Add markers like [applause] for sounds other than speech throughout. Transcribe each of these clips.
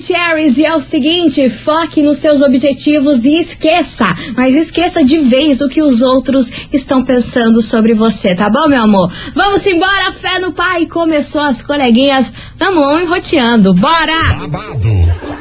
Maravicheries, e é o seguinte, foque nos seus objetivos e esqueça, mas esqueça de vez o que os outros estão pensando sobre você, tá bom, meu amor? Vamos embora, fé no pai, começou as coleguinhas, tamo enroteando, bora! Babado,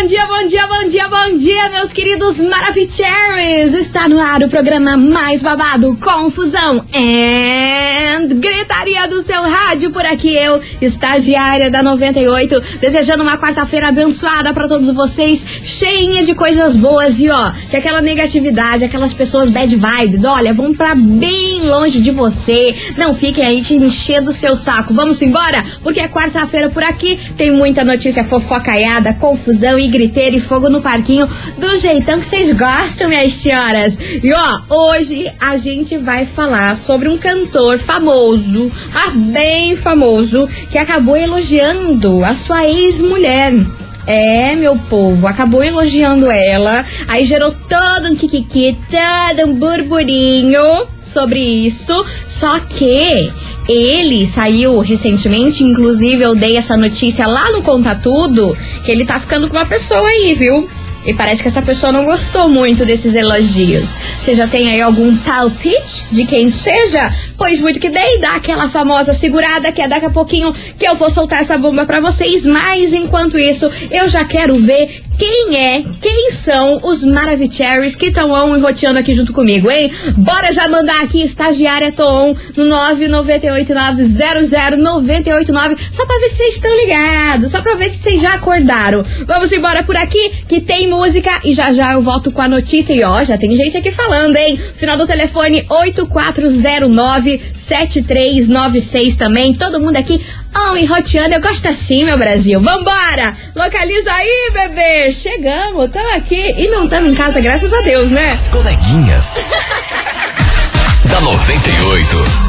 Bom dia, bom dia, bom dia, bom dia, meus queridos Maravicheries! Está no ar o programa mais babado, Confusão and Gritaria do seu rádio. Por aqui eu, estagiária da 98, desejando uma quarta-feira abençoada para todos vocês, cheinha de coisas boas e ó, que aquela negatividade, aquelas pessoas bad vibes, olha, vão pra bem longe de você. Não fiquem aí te enchendo o seu saco. Vamos embora? Porque é quarta-feira por aqui, tem muita notícia fofocaiada, confusão e griteira e fogo no parquinho do jeitão que vocês gostam, minhas senhoras. E ó, hoje a gente vai falar sobre um cantor famoso, ah, bem famoso, que acabou elogiando a sua ex-mulher. É, meu povo, acabou elogiando ela, aí gerou todo um kikiki, todo um burburinho sobre isso, só que ele saiu recentemente, inclusive eu dei essa notícia lá no Conta Tudo, que ele tá ficando com uma pessoa aí, viu? E parece que essa pessoa não gostou muito desses elogios. Você já tem aí algum palpite de quem seja? Pois muito que bem, dá aquela famosa segurada que é daqui a pouquinho que eu vou soltar essa bomba para vocês. Mas enquanto isso, eu já quero ver quem é, quem são os Maravicheries que estão on enroteando aqui junto comigo, hein? Bora já mandar aqui, estagiária Tom, no 998900989, só pra ver se vocês estão ligados, só pra ver se vocês já acordaram. Vamos embora por aqui, que tem música e já já eu volto com a notícia. E ó, já tem gente aqui falando, hein? Final do telefone 8409-7396 também. Todo mundo aqui on enroteando, eu gosto assim, meu Brasil. Vambora! Localiza aí, bebê! Chegamos, estamos aqui e não estamos em casa, graças a Deus, né? As coleguinhas. [laughs] da 98.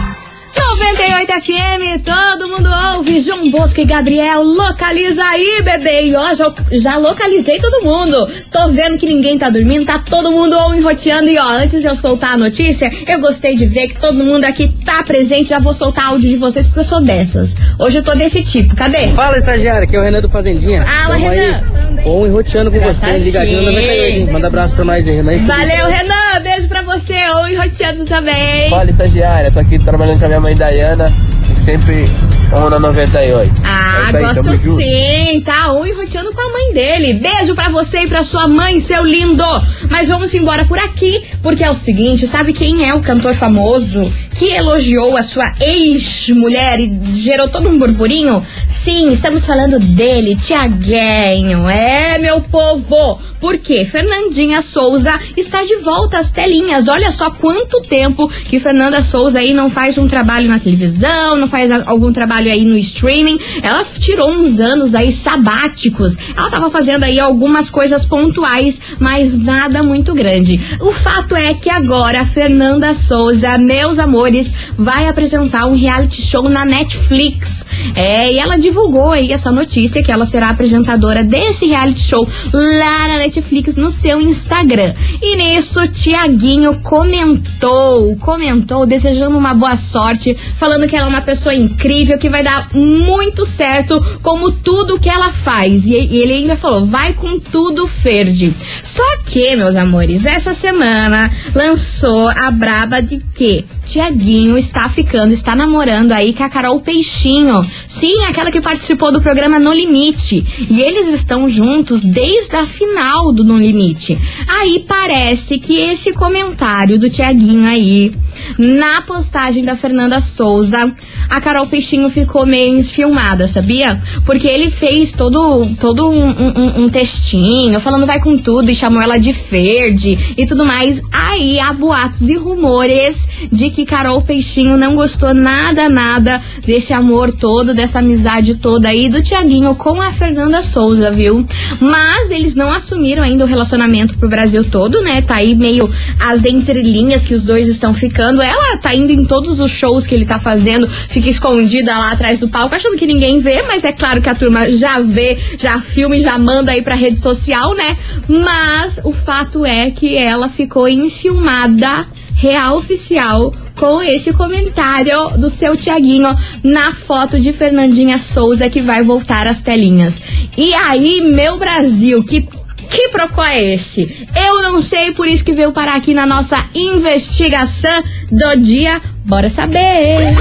98 FM, todo mundo ouve. João Bosco e Gabriel, localiza aí, bebê. E ó, já, já localizei todo mundo. Tô vendo que ninguém tá dormindo, tá todo mundo ou enroteando. E ó, antes de eu soltar a notícia, eu gostei de ver que todo mundo aqui tá presente. Já vou soltar áudio de vocês porque eu sou dessas. Hoje eu tô desse tipo, cadê? Fala, estagiário, aqui é o Renan do Fazendinha. Fala, Tamo Renan. Aí, ou enroteando com você, tá ligadinho no sim. 98, hein? Manda abraço pra nós aí, Renan. Valeu, Renan. Beijo pra você. Ou enroteando também. Fala, estagiária. Tô aqui trabalhando com a minha mãe Dayana e sempre on na 98. Ah, É aí, gosto sim, tá? Um enroteando com a mãe dele. Beijo pra você e pra sua mãe, seu lindo. Mas vamos embora por aqui, porque é o seguinte, sabe quem é o cantor famoso que elogiou a sua ex-mulher e gerou todo um burburinho? Sim, estamos falando dele, Tiaguinho. É, meu povo. Por quê? Fernandinha Souza está de volta às telinhas. Olha só quanto tempo que Fernanda Souza aí não faz um trabalho na televisão, não faz algum trabalho aí no streaming. Ela tirou uns anos aí sabáticos. Ela tava fazendo aí algumas coisas pontuais, mas nada muito grande. O fato é que agora Fernanda Souza, meus amores, vai apresentar um reality show na Netflix. É, e ela divulgou aí essa notícia que ela será apresentadora desse reality show lá na Netflix no seu Instagram. E nisso, Tiaguinho comentou, comentou, desejando uma boa sorte, falando que ela é uma pessoa incrível, que vai dar muito certo, como tudo que ela faz. E, e ele ainda falou, vai com tudo, Ferdi. Só que, meus amores, essa semana lançou a braba de que Tiaguinho está ficando, está namorando aí com a Carol Peixinho. Sim, aquela que participou do programa No Limite. E eles estão juntos desde a final No Limite. Aí parece que esse comentário do Tiaguinho aí Na postagem da Fernanda Souza, a Carol Peixinho ficou meio esfilmada, sabia? Porque ele fez todo, todo um, um, um textinho falando vai com tudo e chamou ela de verde e tudo mais. Aí há boatos e rumores de que Carol Peixinho não gostou nada, nada desse amor todo, dessa amizade toda aí do Tiaguinho com a Fernanda Souza, viu? Mas eles não assumiram ainda o relacionamento pro Brasil todo, né? Tá aí meio as entrelinhas que os dois estão ficando. Ela tá indo em todos os shows que ele tá fazendo, fica escondida lá atrás do palco, achando que ninguém vê, mas é claro que a turma já vê, já filma e já manda aí pra rede social, né? Mas o fato é que ela ficou enciumada real oficial com esse comentário do seu Tiaguinho na foto de Fernandinha Souza que vai voltar às telinhas. E aí, meu Brasil, que que procó é esse? Eu não sei, por isso que veio parar aqui na nossa investigação do dia. Bora saber!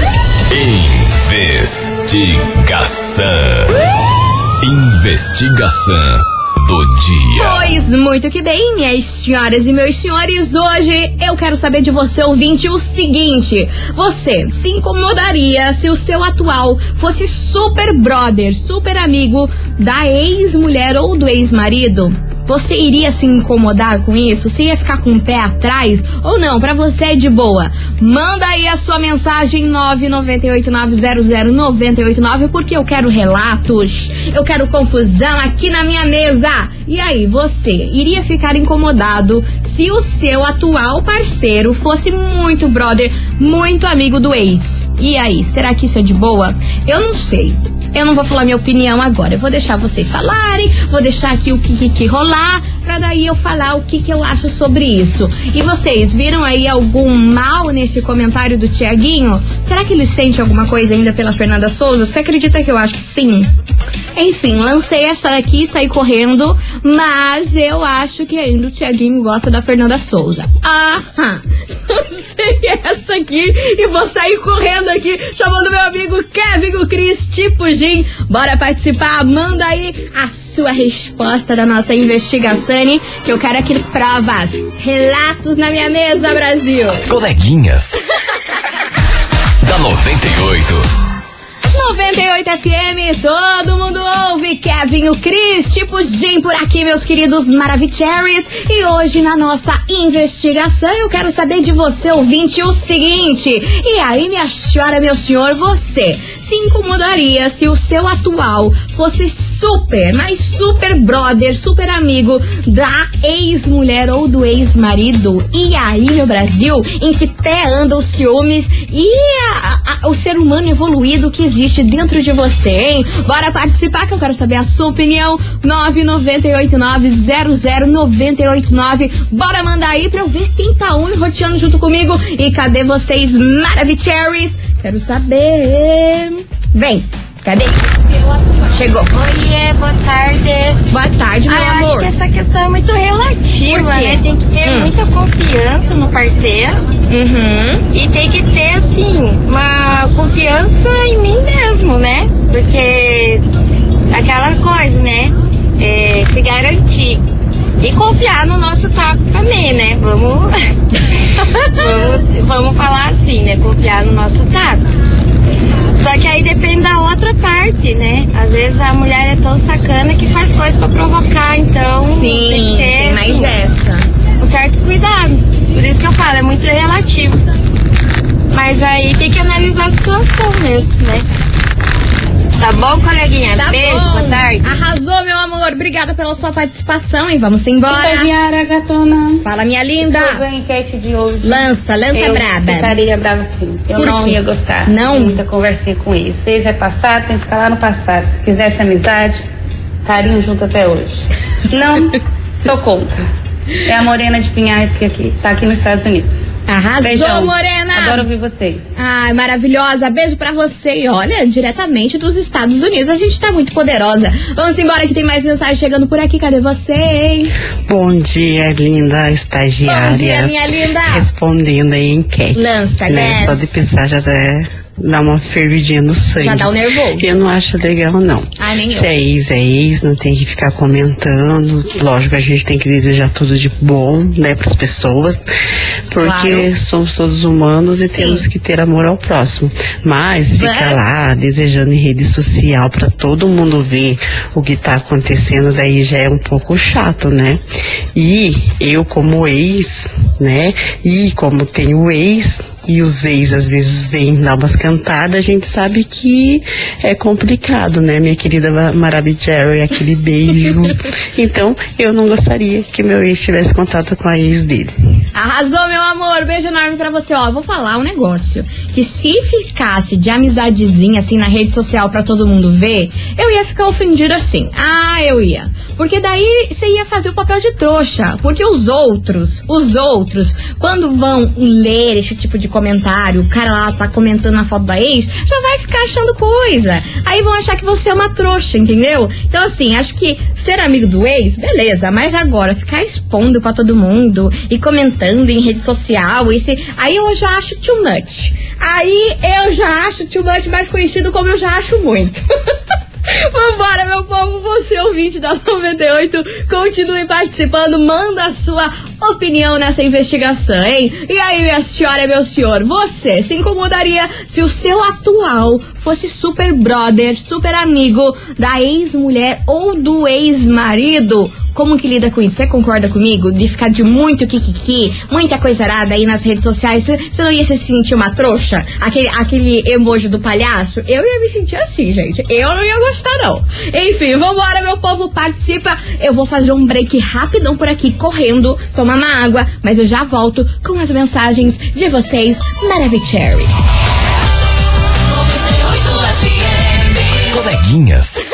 Investigação. Investigação do dia. Pois muito que bem, minhas senhoras e meus senhores, hoje eu quero saber de você, ouvinte, o seguinte: você se incomodaria se o seu atual fosse super brother, super amigo da ex-mulher ou do ex-marido? Você iria se incomodar com isso? Você ia ficar com o pé atrás? Ou não? Pra você é de boa. Manda aí a sua mensagem 998900989 porque eu quero relatos, eu quero confusão aqui na minha mesa. E aí, você iria ficar incomodado se o seu atual parceiro fosse muito brother, muito amigo do ex? E aí, será que isso é de boa? Eu não sei. Eu não vou falar minha opinião agora. Eu vou deixar vocês falarem, vou deixar aqui o que, que, que rolar, pra daí eu falar o que, que eu acho sobre isso. E vocês, viram aí algum mal nesse comentário do Tiaguinho? Será que ele sente alguma coisa ainda pela Fernanda Souza? Você acredita que eu acho que sim? Enfim, lancei essa daqui, saí correndo, mas eu acho que ainda o Tiaguinho gosta da Fernanda Souza. Aham! [laughs] Lancei essa aqui e vou sair correndo aqui, chamando meu amigo Kevin, o Cris, tipo Jim. Bora participar? Manda aí a sua resposta da nossa investigação, que eu quero aqui provas, relatos na minha mesa, Brasil. As coleguinhas. [laughs] da 98. 98 FM, todo mundo ouve. Kevin, o Cris, tipo Jim por aqui, meus queridos Maravicheries. E hoje, na nossa investigação, eu quero saber de você, ouvinte, o seguinte. E aí, minha senhora, meu senhor, você se incomodaria se o seu atual fosse super, mas super brother, super amigo da ex-mulher ou do ex-marido? E aí, meu Brasil, em que pé anda os ciúmes e a, a, o ser humano evoluído que existe dentro de você, hein? Bora participar que eu quero saber a sua opinião. 998900989. Bora mandar aí pra eu ver quem tá um roteando junto comigo. E cadê vocês, Maravicheries? Quero saber. Vem, cadê? Chegou. Oiê, boa tarde. Boa tarde, meu Ah, amor. Acho que essa questão é muito relativa, né? Tem que ter Hum. muita confiança no parceiro Uhum. e tem que ter, assim, uma confiança em mim mesmo, né? Porque aquela coisa, né? É, se garantir. E confiar no nosso taco também, né? Vamos, [laughs] vamos, vamos falar assim, né? Confiar no nosso taco. Só que aí depende da outra parte, né? Às vezes a mulher é tão sacana que faz coisas pra provocar, então tem Sim, que ter tem mais essa. um certo cuidado. Por isso que eu falo, é muito relativo. Mas aí tem que analisar a situação mesmo, né? Tá bom, coleguinha? Tá Beijo, bom. boa tarde. Arrasou, meu amor. Obrigada pela sua participação e vamos embora. Estagiária gatona. Fala, minha linda. Sobre a enquete de hoje. Lança, lança eu braba. ficaria brava sim. Eu Por não quê? ia gostar. Não? Tem Muita conversinha com ele. Seis é passado, tem que ficar lá no passado. Se quisesse amizade, estaria junto até hoje. [laughs] Não, sou contra. É a Morena de Pinhais que aqui, tá aqui nos Estados Unidos. Arrasou, Beijão. Morena. Adoro ouvir vocês. Ai, maravilhosa. Beijo pra você. E olha, diretamente dos Estados Unidos. A gente tá muito poderosa. Vamos embora que tem mais mensagem chegando por aqui. Cadê vocês? Bom dia, linda estagiária. Bom dia, minha linda. Respondendo aí enquete. Lança, né? Só de pensar já até dá uma fervidinha no sangue. Já dá o nervoso. Eu não acho legal, não. Ai, nem Se eu. é ex, é ex, não tem que ficar comentando. Lógico, a gente tem que desejar tudo de bom, né, pras pessoas, porque Claro. somos todos humanos e temos que ter amor ao próximo. Mas ficar lá desejando em rede social pra todo mundo ver o que tá acontecendo, daí já é um pouco chato, né? E eu como ex, né? E como tenho ex, e os ex às vezes vêm dar umas cantadas, a gente sabe que é complicado, né, minha querida Ma- Marabi Jerry, aquele beijo. [laughs] então, eu não gostaria que meu ex tivesse contato com a ex dele. Arrasou, meu amor. Beijo enorme pra você. Ó, vou falar um negócio. Que se ficasse de amizadezinha assim na rede social pra todo mundo ver, eu ia ficar ofendida assim. Ah, eu ia. Porque daí você ia fazer o papel de trouxa. Porque os outros, os outros, quando vão ler esse tipo de comentário, o cara lá tá comentando a foto da ex, já vai ficar achando coisa. Aí vão achar que você é uma trouxa, entendeu? Então, assim, acho que ser amigo do ex, beleza, mas agora ficar expondo pra todo mundo e comentando em rede social, esse, aí eu já acho too much. Aí eu já acho too much mais conhecido como eu já acho muito. [laughs] Vambora, meu povo, você ouvinte da 98, continue participando, manda a sua opinião nessa investigação, hein? E aí, minha senhora meu senhor, você se incomodaria se o seu atual fosse super brother, super amigo da ex-mulher ou do ex-marido? Como que lida com isso? Você concorda comigo? De ficar de muito kikiki, muita coisa arada aí nas redes sociais, você não ia se sentir uma trouxa? Aquele, aquele emoji do palhaço? Eu ia me sentir assim, gente. Eu não ia gostar, não. Enfim, vambora, meu povo, participa. Eu vou fazer um break rapidão por aqui, correndo, tomar uma água, mas eu já volto com as mensagens de vocês, Maravicheries. As coleguinhas. [laughs]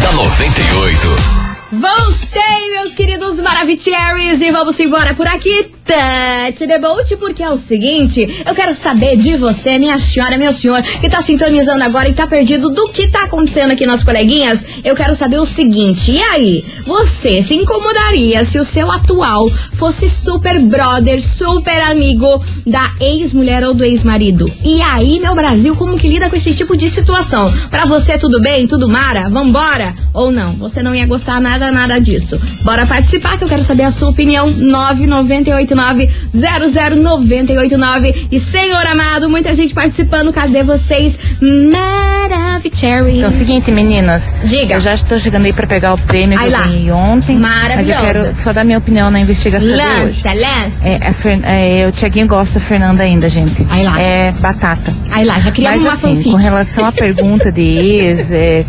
da 98. Voltei, meus queridos Maravicheries, e vamos embora por aqui, Tati the Boat, porque é o seguinte, eu quero saber de você, minha senhora, meu senhor, que tá sintonizando agora e tá perdido do que tá acontecendo aqui nas coleguinhas, eu quero saber o seguinte, e aí, você se incomodaria se o seu atual fosse super brother, super amigo da ex-mulher ou do ex-marido? E aí, meu Brasil, como que lida com esse tipo de situação? Pra você, tudo bem? Tudo mara? Vambora? Ou não? Você não ia gostar nada, nada disso. Bora participar que eu quero saber a sua opinião. 998900989. E senhor amado, muita gente participando. Cadê vocês? Maravicherry. Então é o seguinte, meninas. Diga. Eu já estou chegando aí pra pegar o prêmio Ai que eu lá. ganhei ontem. Maravilhosa. Mas eu quero só dar minha opinião na investigação. Lança, lança. É, a Fer- é, o Tiaguinho gosta da Fernanda ainda, gente. Ai lá. É batata. Aí lá, já Mas uma assim, fanfic. com relação à pergunta de ex, é,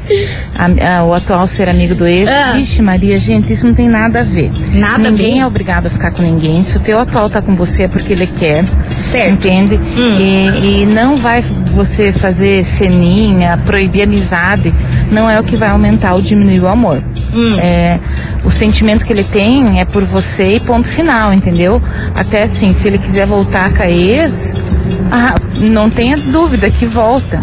a- a- o atual ser amigo do ex, Ah. vixe Maria, gente, isso não tem nada a ver. Nada a ninguém é obrigado a ficar com ninguém. Se o teu atual tá com você é porque ele quer. Certo. Entende? Hum. E, e não vai você fazer ceninha, proibir amizade, não é o que vai aumentar ou diminuir o amor. Hum. É, o sentimento que ele tem é por você e ponto final, entendeu? Até assim, se ele quiser voltar com a ex, ah, não tenha dúvida que volta.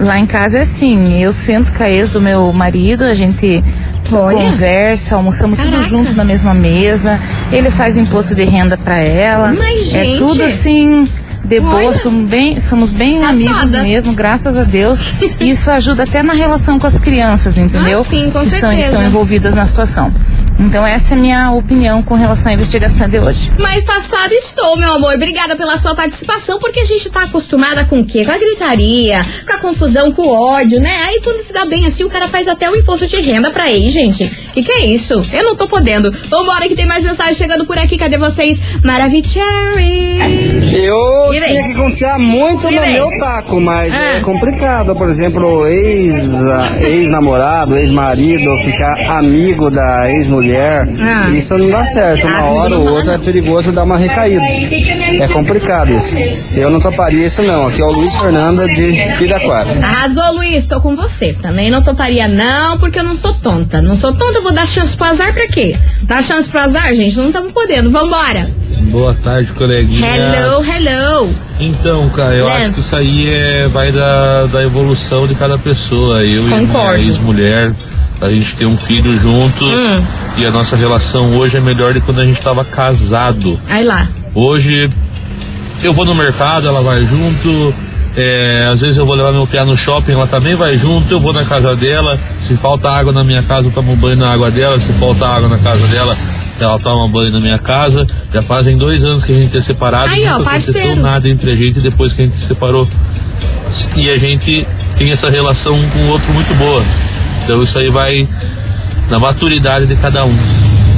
Lá em casa é assim, eu sento com a ex do meu marido, a gente Olha. conversa, almoçamos Caraca. tudo junto na mesma mesa, ele faz imposto de renda pra ela. Mas, é gente. tudo assim, de boa, Olha. somos bem, somos bem Passada. amigos mesmo, graças a Deus. E [laughs] isso ajuda até na relação com as crianças, entendeu? Ah, sim, com que estão, certeza. estão envolvidas na situação. Então essa é a minha opinião com relação à investigação de hoje. Mas passado estou, meu amor. Obrigada pela sua participação, porque a gente tá acostumada com o quê? Com a gritaria, com a confusão, com o ódio, né? Aí quando se dá bem assim, o cara faz até o imposto de renda pra ex, gente. Que que é isso? Eu não tô podendo. Vambora que tem mais mensagem chegando por aqui. Cadê vocês? Maravicherry. Eu E vem? tinha que confiar muito E no vem? meu taco, mas Ah. é complicado. Por exemplo, ex, ah, ex-namorado, ex-marido, ficar amigo da ex-mulher. Ah. Isso não dá certo. Uma Ah, hora ou outra é perigoso dar uma recaída. É complicado isso. Eu não toparia isso não. Aqui é o Luiz Fernando de Piraquara. Arrasou, Luiz. Tô com você. Também não toparia, não, porque eu não sou tonta. Não sou tonta, eu vou dar chance pro azar pra quê? Dar chance pro azar, gente? Não estamos podendo. Vambora. Boa tarde, coleguinha. Hello, hello. Então, cara, eu Lance. acho que isso aí é, vai da, da evolução de cada pessoa. Eu e a Concordo. minha ex-mulher, a gente tem um filho juntos Hum. e a nossa relação hoje é melhor do que quando a gente estava casado. Aí lá. Hoje eu vou no mercado, ela vai junto, É, às vezes eu vou levar meu piá no shopping, ela também vai junto, eu vou na casa dela. Se falta água na minha casa, eu tomo banho na água dela. Se falta água na casa dela, ela toma banho na minha casa. Já fazem dois anos que a gente é separado. Aí, ó, nunca aconteceu parceiros. nada entre a gente depois que a gente se separou. E a gente tem essa relação um com o outro muito boa. Então isso aí vai na maturidade de cada um.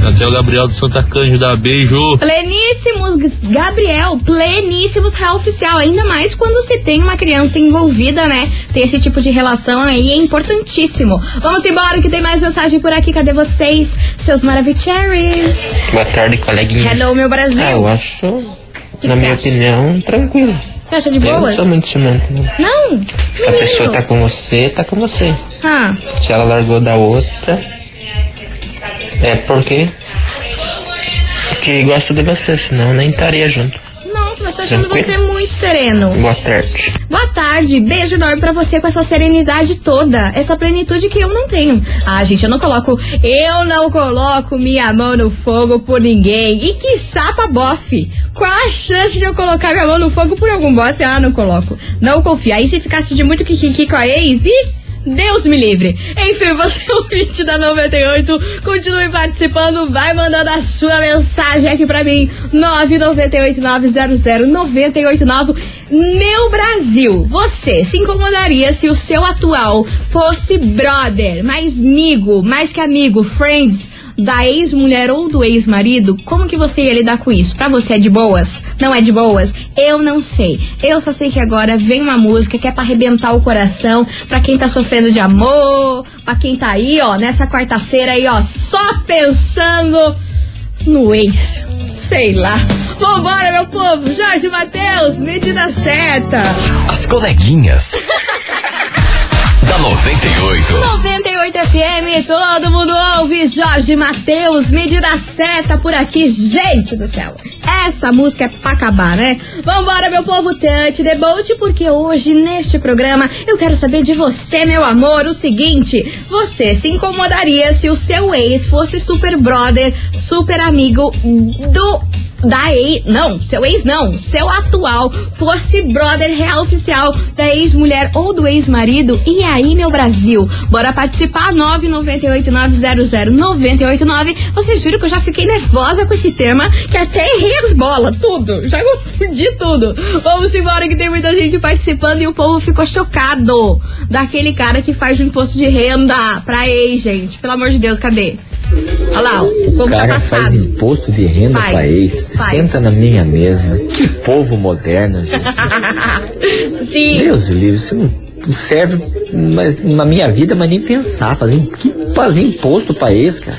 Aqui é o Gabriel do Santa Cândida, beijo. Pleníssimos, Gabriel, pleníssimos real oficial. Ainda mais quando se tem uma criança envolvida, né? Tem esse tipo de relação aí, é importantíssimo. Vamos embora que tem mais mensagem por aqui. Cadê vocês, seus maravicheries? Boa tarde, coleguinha. Hello, meu Brasil. Ah, eu acho, que na você minha acha? opinião, tranquilo. Você acha de Eu boas? não sou muito ciumento, não. Não? Se a pessoa tá com você, tá com você. Ah, Se ela largou da outra, é porque que gosta de você, senão nem estaria junto. nossa, mas tô achando Tranquilo? você muito sereno. Boa tarde. Boa tarde, beijo enorme pra você com essa serenidade toda, essa plenitude que eu não tenho. Ah, gente, eu não coloco, eu não coloco minha mão no fogo por ninguém. E que sapa bofe. Qual a chance de eu colocar minha mão no fogo por algum bofe? Ah, não coloco. Não confio. Aí se ficasse de muito kikiki com a ex, e Deus me livre. Enfim, [laughs] você é o vídeo da 98. Continue participando. Vai mandando a sua mensagem aqui pra mim. 998900989. Meu Brasil, você se incomodaria se o seu atual fosse brother, mais amigo, mais que amigo, friends da ex-mulher ou do ex-marido? Como que você ia lidar com isso? Pra você é de boas? Não é de boas? Eu não sei. Eu só sei que agora vem uma música que é pra arrebentar o coração, pra quem tá sofrendo de amor, pra quem tá aí, ó, nessa quarta-feira aí, ó, só pensando no ex. Sei lá. Vambora, meu povo. Jorge Matheus, medida certa. As coleguinhas. [laughs] da 98. 98 FM, todo mundo ouve. Jorge Matheus, medida certa por aqui. Gente do céu, essa música é pra acabar, né? Vambora, meu povo Tante Debote, porque hoje neste programa eu quero saber de você, meu amor, o seguinte: você se incomodaria se o seu ex fosse super brother, super amigo do da ex. Não, seu ex não. Seu atual fosse brother real oficial da ex-mulher ou do ex-marido. E aí, meu Brasil? Bora participar? 998-900-989. Vocês viram que eu já fiquei nervosa com esse tema, que até errei as bolas, tudo. Já confundi tudo. Vamos embora que tem muita gente participando e o povo ficou chocado daquele cara que faz o imposto de renda pra ex, gente. Pelo amor de Deus, cadê? Olha lá, ó, o tá cara passado. faz imposto de renda Faz, pra ex, faz. senta na minha mesma. Que povo moderno, gente. [laughs] Sim. Deus livre, isso não serve mas, na minha vida, mas nem pensar. Fazer, que fazer imposto pra ex, cara?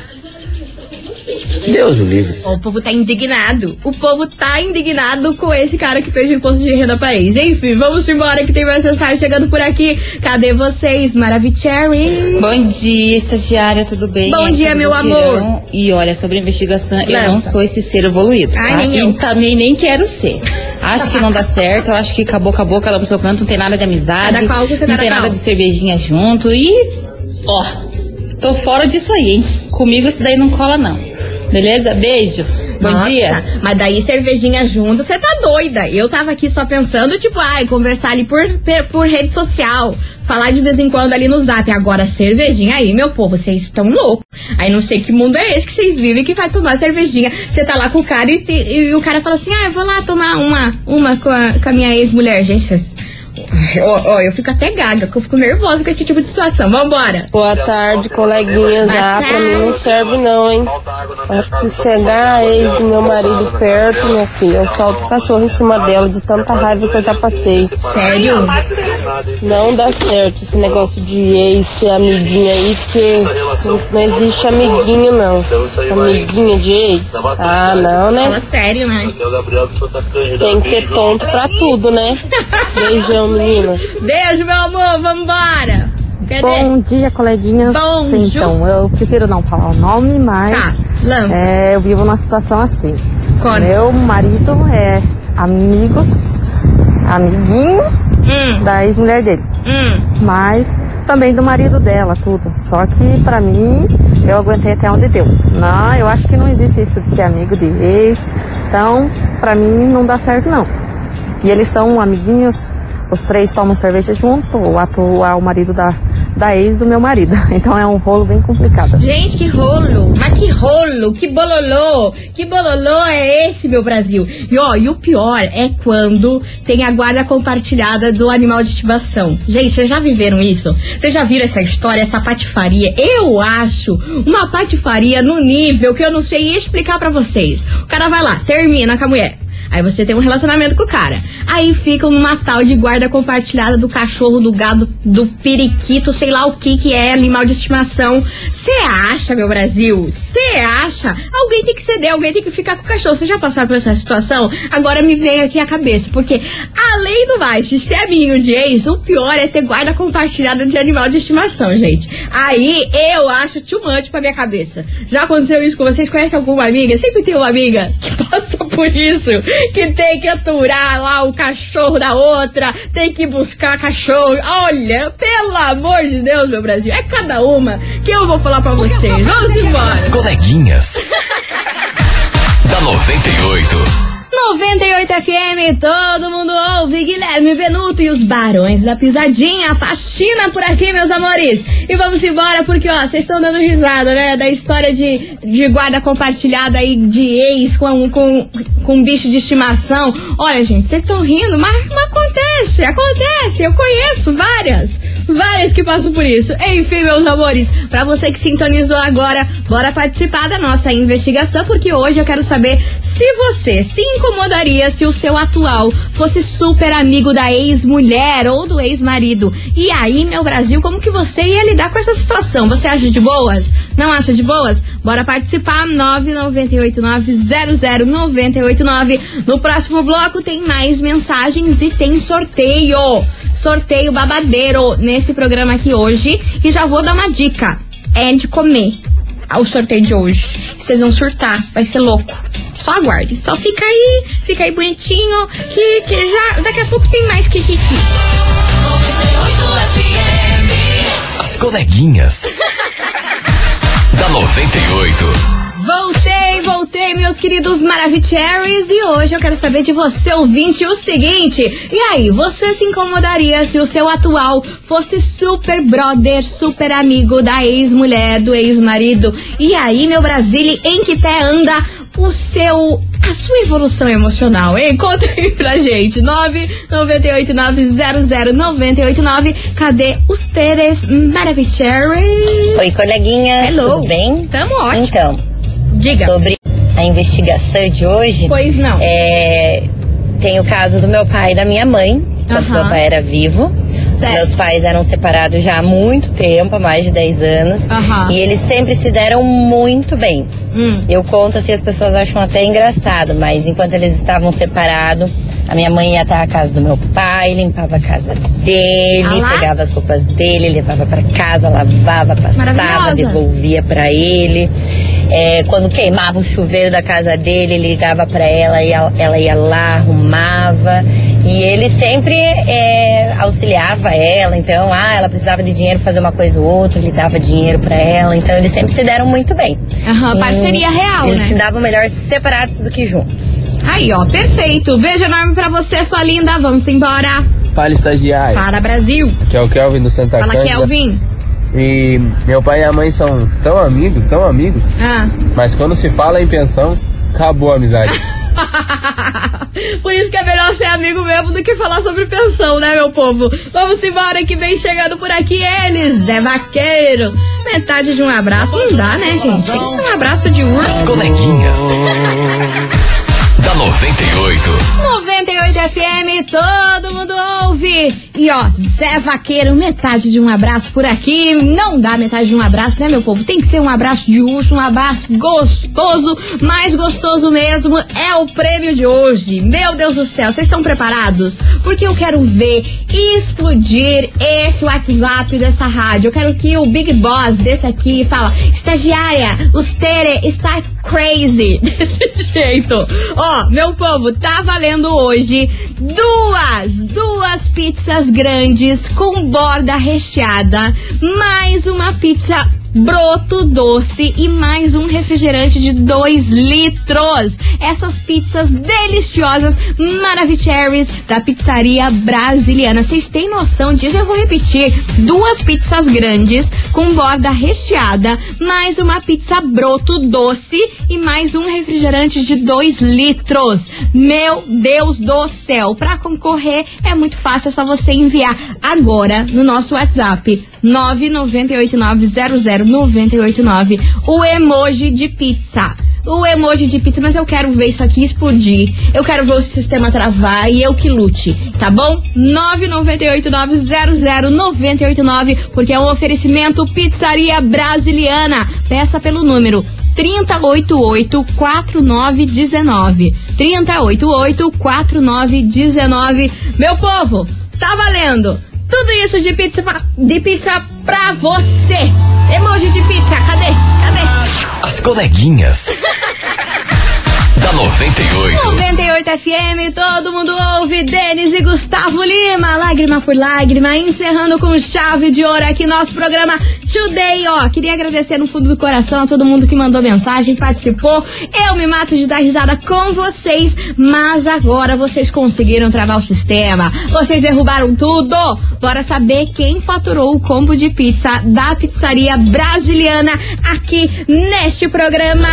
Deus o livre. O povo tá indignado. O povo tá indignado com esse cara que fez o imposto de renda pra ex. Enfim, vamos embora que tem mais mensagem chegando por aqui. Cadê vocês, Maravicherry? Bom dia, estagiária, tudo bem? Bom dia, é meu amor. E olha, sobre a investigação, eu Lança. não sou esse ser evoluído, tá? Ai, nem e eu. também nem quero ser. Acho que não dá certo, eu acho que acabou, acabou, cada um no seu canto, não tem nada de amizade, Cada qual com não tem nada de cervejinha junto e, ó, tô fora disso aí, hein? Comigo esse daí não cola, não. Beleza? Beijo. Bom Nossa, dia. Mas daí cervejinha junto, você tá doida. Eu tava aqui só pensando, tipo, ai, conversar ali por, por rede social. Falar de vez em quando ali no zap. Agora, cervejinha aí, meu povo, vocês estão loucos. Aí não sei que mundo é esse que vocês vivem que vai tomar cervejinha. Você tá lá com o cara e, te- e o cara fala assim, ah, eu vou lá tomar uma, uma com a, com a minha ex-mulher. Gente, vocês... [laughs] Ó, ó, eu fico até gaga, porque eu fico nervosa com esse tipo de situação. Vambora. Boa tarde, coleguinhas. Ah, pra mim não serve não, hein? Acho que se chegar a ex do meu marido perto, minha filha, eu solto os cachorros em cima dela de tanta raiva que eu já passei. Sério? Não dá certo esse negócio de ex ser amiguinha aí, porque não- existe amiguinho não. Amiguinha de ex? Ah, não, né? Fala sério, né? É Cândida, Tem que ter tonto pra tudo, né? Beijão, menina. Beijo, meu amor, vambora. Cadê? Bom dia, coleguinhas. Bom Sim, Então, eu prefiro não falar o nome, mas Tá, lança. é, eu vivo numa situação assim. Conta. Meu marido é amigos, amiguinhos Hum. da ex-mulher dele. Hum. Mas também do marido dela, tudo. Só que pra mim, eu aguentei até onde deu. Não, eu acho que não existe isso de ser amigo de ex. Então, pra mim, não dá certo não. E eles são amiguinhos os três tomam cerveja junto, o atual marido da, da ex do meu marido. [laughs] Então é um rolo bem complicado. Gente, que rolo! Mas que rolo! Que bololô! Que bololô é esse, meu Brasil? E ó, e o pior é quando tem a guarda compartilhada do animal de estimação. Gente, vocês já viveram isso? Vocês já viram essa história, essa patifaria? Eu acho uma patifaria no nível que eu não sei explicar pra vocês. O cara vai lá, termina com a mulher. Aí você tem um relacionamento com o cara. Aí fica numa tal de guarda compartilhada do cachorro, do gado, do periquito, sei lá o que que é animal de estimação. Você acha, meu Brasil? Você acha? Alguém tem que ceder, alguém tem que ficar com o cachorro. Você já passaram por essa situação? Agora me veio aqui a cabeça. Porque, além do mais de ser amiguinho de ex, o pior é ter guarda compartilhada de animal de estimação, gente. Aí eu acho too much pra minha cabeça. Já aconteceu isso com vocês? Conhecem alguma amiga? Sempre tem uma amiga que [laughs] passa por isso que tem que aturar lá o cachorro da outra, tem que buscar cachorro. Olha, pelo amor de Deus, meu Brasil, é cada uma que eu vou falar pra vocês. Vamos embora. As coleguinhas. [laughs] da 98. 98 FM, todo mundo ouve. Guilherme Benuto e os Barões da Pisadinha. Faxina por aqui, meus amores. E vamos embora, porque, ó, vocês estão dando risada, né? Da história de, de guarda compartilhada aí de ex com, com, com bicho de estimação. Olha, gente, vocês estão rindo, mas, mas acontece, acontece. Eu conheço várias, várias que passam por isso. Enfim, meus amores, pra você que sintonizou agora, bora participar da nossa investigação, porque hoje eu quero saber se você se incomodaria se o seu atual fosse super amigo da ex-mulher ou do ex-marido. E aí, meu Brasil, como que você ia lidar com essa situação? Você acha de boas? Não acha de boas? Bora participar, 998900989. No próximo bloco tem mais mensagens e tem sorteio. Sorteio babadeiro nesse programa aqui hoje. E já vou dar uma dica. É de comer o sorteio de hoje. Vocês vão surtar, vai ser louco. Só aguarde. Só fica aí, fica aí bonitinho, que, que já daqui a pouco tem mais que que As coleguinhas. [laughs] da 98. Voltei, voltei, meus queridos Maravicheries, e hoje eu quero saber de você, ouvinte, o seguinte. E aí, você se incomodaria se o seu atual fosse super brother, super amigo da ex-mulher, do ex-marido? E aí, meu Brasília, em que pé anda o seu. A sua evolução emocional, hein? [laughs] Conta aí pra gente. 998900989. Cadê os Teres Maravicheries? Oi, coleguinha. Hello. Tudo bem? Tamo ótimo. Então, Diga. sobre a investigação de hoje. Pois não. É, tem o caso do meu pai e da minha mãe, quando Aham. meu pai era vivo. Certo. Meus pais eram separados já há muito tempo, há mais de 10 anos. E eles sempre se deram muito bem. Hum. Eu conto assim, as pessoas acham até engraçado, mas enquanto eles estavam separados, a minha mãe ia até a casa do meu pai, limpava a casa dele, Ah pegava as roupas dele, levava pra casa, lavava, passava, devolvia pra ele. É, quando queimava o chuveiro da casa dele, ele ligava pra ela e ela, ela ia lá, arrumava. E ele sempre é, auxiliava ela, então, ah, ela precisava de dinheiro pra fazer uma coisa ou outra, ele dava dinheiro pra ela, então eles sempre se deram muito bem. Aham, parceria real, eles né? se davam melhor separados do que juntos. Aí, ó, perfeito. Beijo enorme pra você, sua linda. Vamos embora. Fala, estagiário. Fala, Brasil. Que é o Kelvin do Santa Fala, Cândida. Kelvin. E meu pai e a mãe são tão amigos, tão amigos, Ah. mas quando se fala em pensão, acabou a amizade. [laughs] [laughs] Por isso que é melhor ser amigo mesmo do que falar sobre pensão, né, meu povo? Vamos embora que vem chegando por aqui ele, Zé Vaqueiro. Metade de um abraço não dá, né, gente? Tem que ser um abraço de urso. As coleguinhas. [laughs] da 98. 98 FM, todo mundo ouve. E ó, Zé Vaqueiro, metade de um abraço por aqui. Não dá metade de um abraço, né, meu povo? Tem que ser um abraço de urso, um abraço gostoso. Mais gostoso mesmo é o prêmio de hoje. Meu Deus do céu, vocês estão preparados? Porque eu quero ver explodir esse WhatsApp dessa rádio. Eu quero que o Big Boss desse aqui fala: estagiária, os Tere está crazy. [laughs] Desse jeito. Ó, meu povo, tá valendo hoje duas, duas pizzas grandes com borda recheada, mais uma pizza broto doce e mais um refrigerante de 2 litros. Essas pizzas deliciosas, Maravicheries, da pizzaria brasiliana. Vocês têm noção disso? Eu vou repetir. Duas pizzas grandes com borda recheada, mais uma pizza broto doce e mais um refrigerante de 2 litros. Meu Deus do céu! Para concorrer é muito fácil, é só você enviar agora no nosso WhatsApp 998900989 o emoji de pizza. O emoji de pizza, mas eu quero ver isso aqui explodir. Eu quero ver o sistema travar e eu que lute, tá bom? 998900989, porque é um oferecimento Pizzaria Brasiliana. Peça pelo número 3088-4919. 3088-4919. Meu povo, tá valendo! Tudo isso de pizza, pra, de pizza pra você. Emoji de pizza, cadê? Cadê? As coleguinhas. [laughs] da 98. 98 FM, todo mundo ouve. Denis e Gustavo Lima, lágrima por lágrima, encerrando com chave de ouro aqui nosso programa Today, ó. Queria agradecer no fundo do coração a todo mundo que mandou mensagem, participou. Eu me mato de dar risada com vocês, mas agora vocês conseguiram travar o sistema. Vocês derrubaram tudo. Bora saber quem faturou o combo de pizza da pizzaria brasiliana aqui neste programa.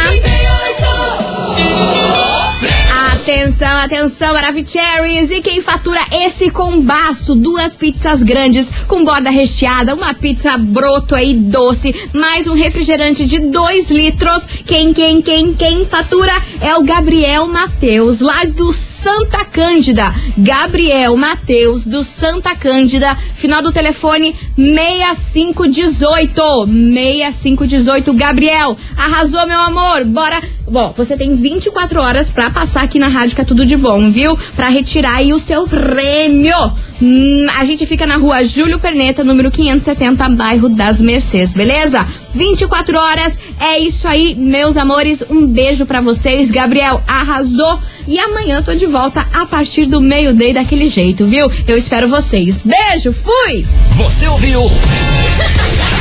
Atenção, atenção, Maravicheries! E quem fatura esse combaço? Duas pizzas grandes com borda recheada, uma pizza broto aí doce, mais um refrigerante de 2 litros. Quem, quem, quem, quem fatura é o Gabriel Mateus, lá do Santa Cândida. Gabriel Mateus, do Santa Cândida, final do telefone 6518. 6518, Gabriel. Arrasou, meu amor. Bora. Bom, você tem 24 horas pra passar aqui na rádio que é tudo de bom, viu? Pra retirar aí o seu prêmio. Hum, a gente fica na rua Júlio Perneta, número 570, bairro das Mercês, beleza? 24 horas, é isso aí, meus amores. Um beijo pra vocês. Gabriel arrasou. E amanhã eu tô de volta a partir do meio-dia daquele jeito, viu? Eu espero vocês. Beijo, fui! Você ouviu? [laughs]